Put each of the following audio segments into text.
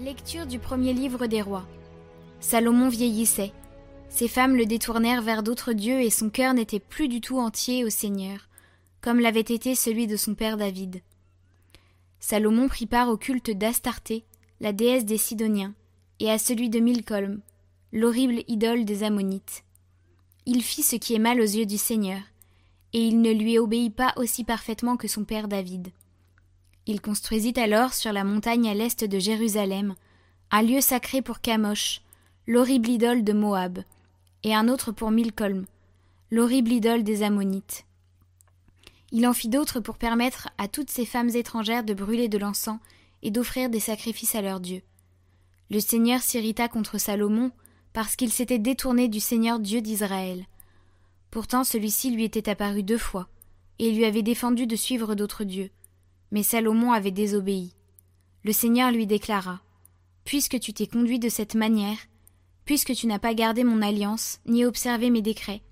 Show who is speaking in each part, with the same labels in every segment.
Speaker 1: Lecture du premier livre des rois. Salomon vieillissait. Ses femmes le détournèrent vers d'autres dieux et son cœur n'était plus du tout entier au Seigneur, comme l'avait été celui de son père David. Salomon prit part au culte d'Astarté, la déesse des Sidoniens, et à celui de Milcolm, l'horrible idole des Ammonites. Il fit ce qui est mal aux yeux du Seigneur, et il ne lui obéit pas aussi parfaitement que son père David. Il construisit alors sur la montagne à l'est de Jérusalem un lieu sacré pour Kamosh, l'horrible idole de Moab, et un autre pour Milcolm, l'horrible idole des Ammonites. Il en fit d'autres pour permettre à toutes ces femmes étrangères de brûler de l'encens et d'offrir des sacrifices à leurs dieux. Le Seigneur s'irrita contre Salomon parce qu'il s'était détourné du Seigneur Dieu d'Israël. Pourtant celui-ci lui était apparu deux fois, et lui avait défendu de suivre d'autres dieux. Mais Salomon avait désobéi. Le Seigneur lui déclara. Puisque tu t'es conduit de cette manière, puisque tu n'as pas gardé mon alliance, ni observé mes décrets,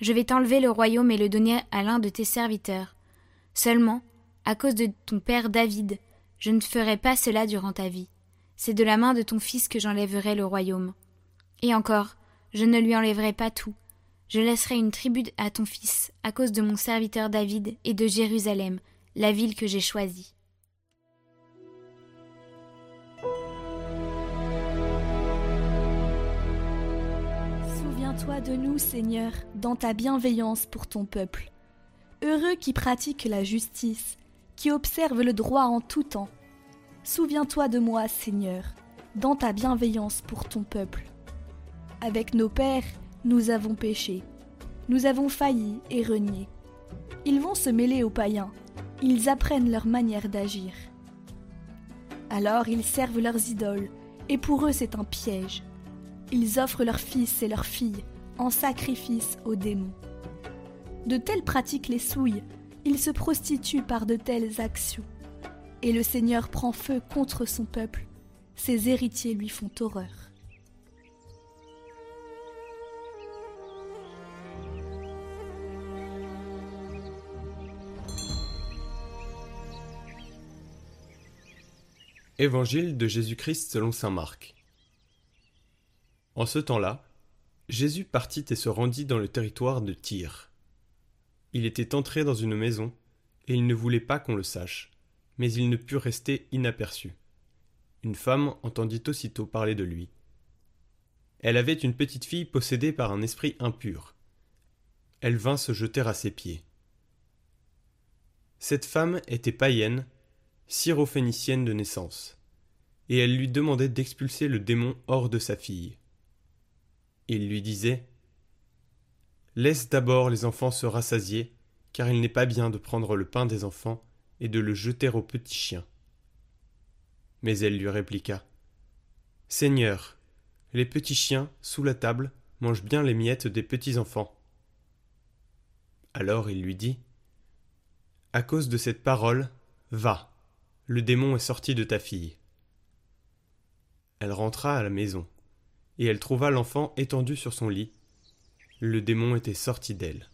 Speaker 1: je vais t'enlever le royaume et le donner à l'un de tes serviteurs. Seulement, à cause de ton père David, je ne ferai pas cela durant ta vie. C'est de la main de ton fils que j'enlèverai le royaume. Et encore, je ne lui enlèverai pas tout. Je laisserai une tribu à ton fils, à cause de mon serviteur David et de Jérusalem, la ville que j'ai choisie.
Speaker 2: Souviens-toi de nous, Seigneur, dans ta bienveillance pour ton peuple. Heureux qui pratique la justice, qui observe le droit en tout temps. Souviens-toi de moi, Seigneur, dans ta bienveillance pour ton peuple. Avec nos pères, nous avons péché. Nous avons failli et renié. Ils vont se mêler aux païens. Ils apprennent leur manière d'agir. Alors ils servent leurs idoles, et pour eux c'est un piège. Ils offrent leurs fils et leurs filles en sacrifice aux démons. De telles pratiques les souillent, ils se prostituent par de telles actions. Et le Seigneur prend feu contre son peuple, ses héritiers lui font horreur.
Speaker 3: Évangile de Jésus-Christ selon saint Marc. En ce temps-là, Jésus partit et se rendit dans le territoire de Tyr. Il était entré dans une maison, et il ne voulait pas qu'on le sache, mais il ne put rester inaperçu. Une femme entendit aussitôt parler de lui. Elle avait une petite fille possédée par un esprit impur. Elle vint se jeter à ses pieds. Cette femme était païenne syrophénicienne de naissance, et elle lui demandait d'expulser le démon hors de sa fille. Il lui disait Laisse d'abord les enfants se rassasier, car il n'est pas bien de prendre le pain des enfants et de le jeter aux petits chiens. Mais elle lui répliqua Seigneur, les petits chiens, sous la table, mangent bien les miettes des petits enfants. Alors il lui dit À cause de cette parole, va, le démon est sorti de ta fille. Elle rentra à la maison, et elle trouva l'enfant étendu sur son lit. Le démon était sorti d'elle.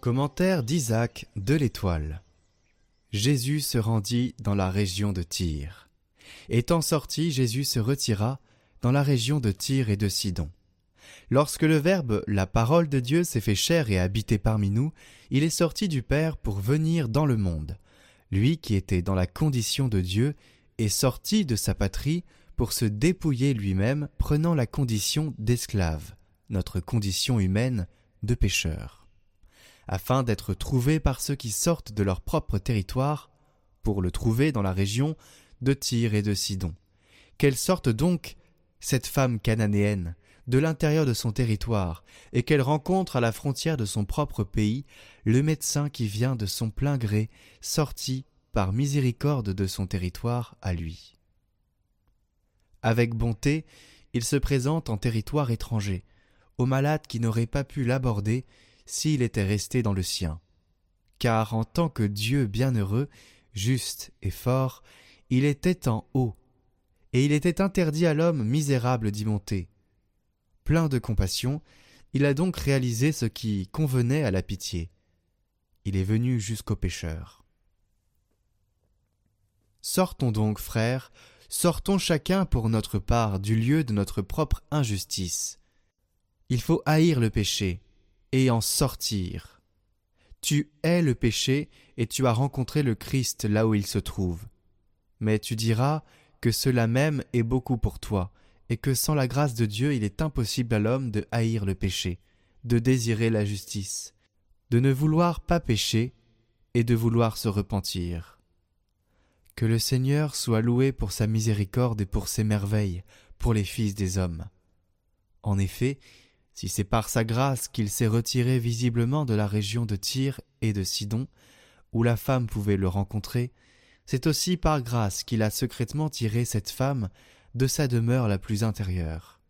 Speaker 4: Commentaire d'Isaac de l'Étoile. Jésus se rendit dans la région de Tyr. Étant sorti, Jésus se retira dans la région de Tyr et de Sidon. Lorsque le Verbe, la parole de Dieu, s'est fait chair et habité parmi nous, il est sorti du Père pour venir dans le monde. Lui qui était dans la condition de Dieu est sorti de sa patrie pour se dépouiller lui-même, prenant la condition d'esclave, notre condition humaine de pécheur afin d'être trouvé par ceux qui sortent de leur propre territoire, pour le trouver dans la région de Tyr et de Sidon. Qu'elle sorte donc cette femme cananéenne de l'intérieur de son territoire, et qu'elle rencontre à la frontière de son propre pays le médecin qui vient de son plein gré, sorti par miséricorde de son territoire à lui. Avec bonté, il se présente en territoire étranger, aux malades qui n'auraient pas pu l'aborder s'il était resté dans le sien. Car en tant que Dieu bienheureux, juste et fort, il était en haut, et il était interdit à l'homme misérable d'y monter. Plein de compassion, il a donc réalisé ce qui convenait à la pitié. Il est venu jusqu'aux pécheurs. Sortons donc, frères, sortons chacun pour notre part du lieu de notre propre injustice. Il faut haïr le péché et en sortir. Tu hais le péché et tu as rencontré le Christ là où il se trouve. Mais tu diras que cela même est beaucoup pour toi, et que sans la grâce de Dieu il est impossible à l'homme de haïr le péché, de désirer la justice, de ne vouloir pas pécher, et de vouloir se repentir. Que le Seigneur soit loué pour sa miséricorde et pour ses merveilles, pour les fils des hommes. En effet, si c'est par sa grâce qu'il s'est retiré visiblement de la région de Tyr et de Sidon, où la femme pouvait le rencontrer, c'est aussi par grâce qu'il a secrètement tiré cette femme de sa demeure la plus intérieure.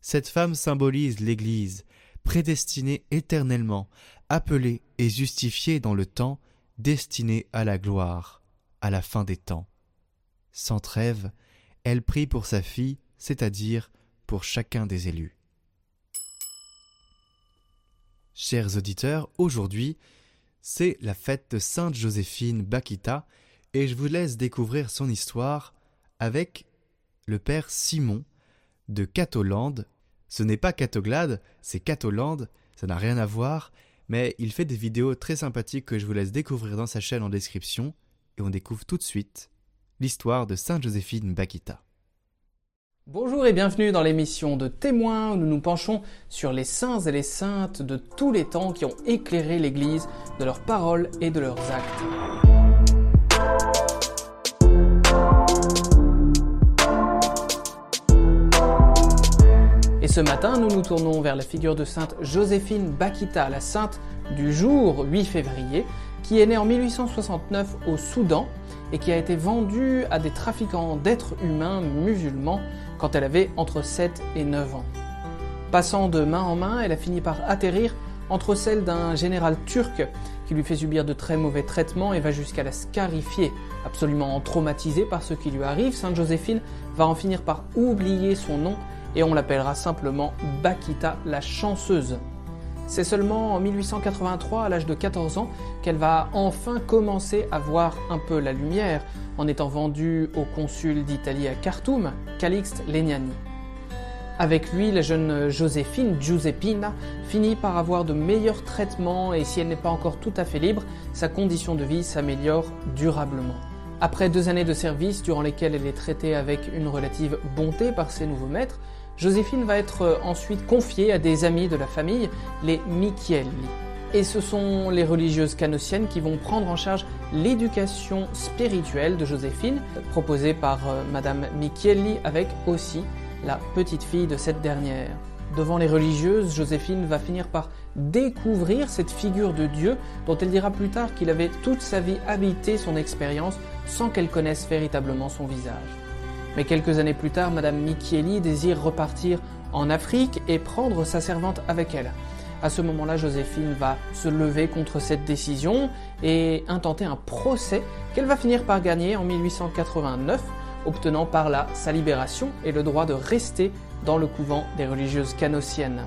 Speaker 4: Cette femme symbolise l'Église, prédestinée éternellement, appelée et justifiée dans le temps, destinée à la gloire, à la fin des temps. Sans trêve, elle prie pour sa fille, c'est-à-dire pour chacun des élus. Chers auditeurs, aujourd'hui, c'est la fête de Sainte Joséphine Bakita, et je vous laisse découvrir son histoire avec le père Simon de Catolande. Ce n'est pas Catoglade, c'est Catolande, ça n'a rien à voir, mais il fait des vidéos très sympathiques que je vous laisse découvrir dans sa chaîne en description, et on découvre tout de suite l'histoire de Sainte Joséphine Bakita.
Speaker 5: Bonjour et bienvenue dans l'émission de témoins où nous nous penchons sur les saints et les saintes de tous les temps qui ont éclairé l'Église de leurs paroles et de leurs actes. ce matin, nous nous tournons vers la figure de sainte Joséphine Bakita, la sainte du jour 8 février, qui est née en 1869 au Soudan et qui a été vendue à des trafiquants d'êtres humains musulmans quand elle avait entre 7 et 9 ans. Passant de main en main, elle a fini par atterrir entre celles d'un général turc qui lui fait subir de très mauvais traitements et va jusqu'à la scarifier. Absolument traumatisée par ce qui lui arrive, Sainte Joséphine va en finir par oublier son nom et on l'appellera simplement Bakita la chanceuse. C'est seulement en 1883, à l'âge de 14 ans, qu'elle va enfin commencer à voir un peu la lumière en étant vendue au consul d'Italie à Khartoum, Calixte Legnani. Avec lui, la jeune Joséphine, Giuseppina, finit par avoir de meilleurs traitements et si elle n'est pas encore tout à fait libre, sa condition de vie s'améliore durablement. Après deux années de service durant lesquelles elle est traitée avec une relative bonté par ses nouveaux maîtres, Joséphine va être euh, ensuite confiée à des amis de la famille, les Michielli. Et ce sont les religieuses canossiennes qui vont prendre en charge l'éducation spirituelle de Joséphine, proposée par euh, Madame Michielli avec aussi la petite fille de cette dernière. Devant les religieuses, Joséphine va finir par découvrir cette figure de Dieu dont elle dira plus tard qu'il avait toute sa vie habité son expérience sans qu'elle connaisse véritablement son visage. Mais quelques années plus tard, Madame Michieli désire repartir en Afrique et prendre sa servante avec elle. À ce moment-là, Joséphine va se lever contre cette décision et intenter un procès qu'elle va finir par gagner en 1889, obtenant par là sa libération et le droit de rester dans le couvent des religieuses canossiennes.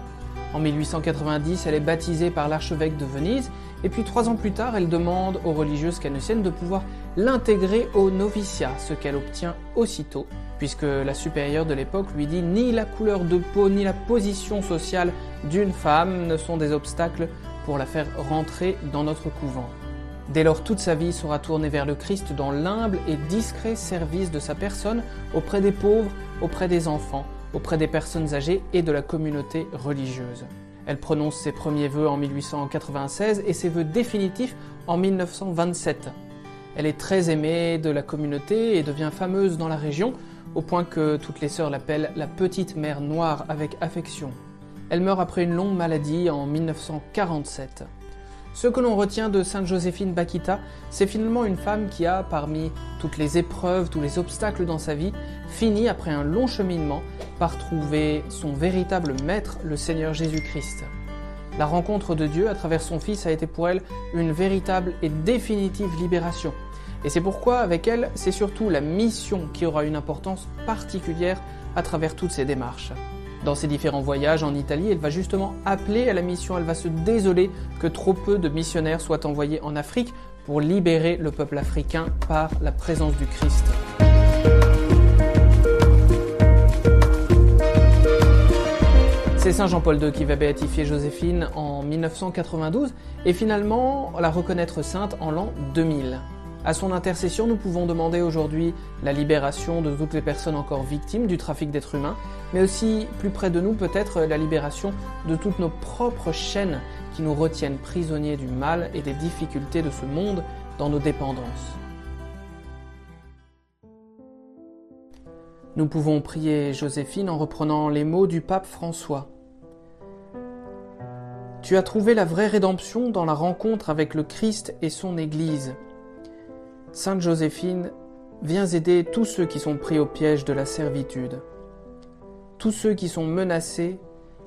Speaker 5: En 1890, elle est baptisée par l'archevêque de Venise, et puis trois ans plus tard, elle demande aux religieuses canossiennes de pouvoir l'intégrer au noviciat, ce qu'elle obtient aussitôt, puisque la supérieure de l'époque lui dit ni la couleur de peau ni la position sociale d'une femme ne sont des obstacles pour la faire rentrer dans notre couvent. Dès lors, toute sa vie sera tournée vers le Christ dans l'humble et discret service de sa personne auprès des pauvres, auprès des enfants, auprès des personnes âgées et de la communauté religieuse. Elle prononce ses premiers vœux en 1896 et ses vœux définitifs en 1927. Elle est très aimée de la communauté et devient fameuse dans la région, au point que toutes les sœurs l'appellent la petite mère noire avec affection. Elle meurt après une longue maladie en 1947. Ce que l'on retient de Sainte Joséphine Bakita, c'est finalement une femme qui a, parmi toutes les épreuves, tous les obstacles dans sa vie, fini, après un long cheminement, par trouver son véritable maître, le Seigneur Jésus-Christ. La rencontre de Dieu à travers son Fils a été pour elle une véritable et définitive libération. Et c'est pourquoi, avec elle, c'est surtout la mission qui aura une importance particulière à travers toutes ces démarches. Dans ses différents voyages en Italie, elle va justement appeler à la mission, elle va se désoler que trop peu de missionnaires soient envoyés en Afrique pour libérer le peuple africain par la présence du Christ. C'est Saint Jean-Paul II qui va béatifier Joséphine en 1992 et finalement la reconnaître sainte en l'an 2000. À son intercession, nous pouvons demander aujourd'hui la libération de toutes les personnes encore victimes du trafic d'êtres humains, mais aussi plus près de nous peut-être la libération de toutes nos propres chaînes qui nous retiennent prisonniers du mal et des difficultés de ce monde dans nos dépendances. Nous pouvons prier Joséphine en reprenant les mots du pape François. Tu as trouvé la vraie rédemption dans la rencontre avec le Christ et son Église. Sainte Joséphine, viens aider tous ceux qui sont pris au piège de la servitude, tous ceux qui sont menacés,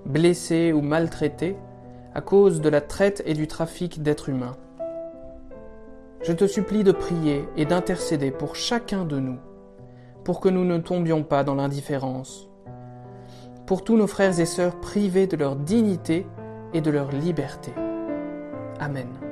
Speaker 5: blessés ou maltraités à cause de la traite et du trafic d'êtres humains. Je te supplie de prier et d'intercéder pour chacun de nous, pour que nous ne tombions pas dans l'indifférence, pour tous nos frères et sœurs privés de leur dignité et de leur liberté. Amen.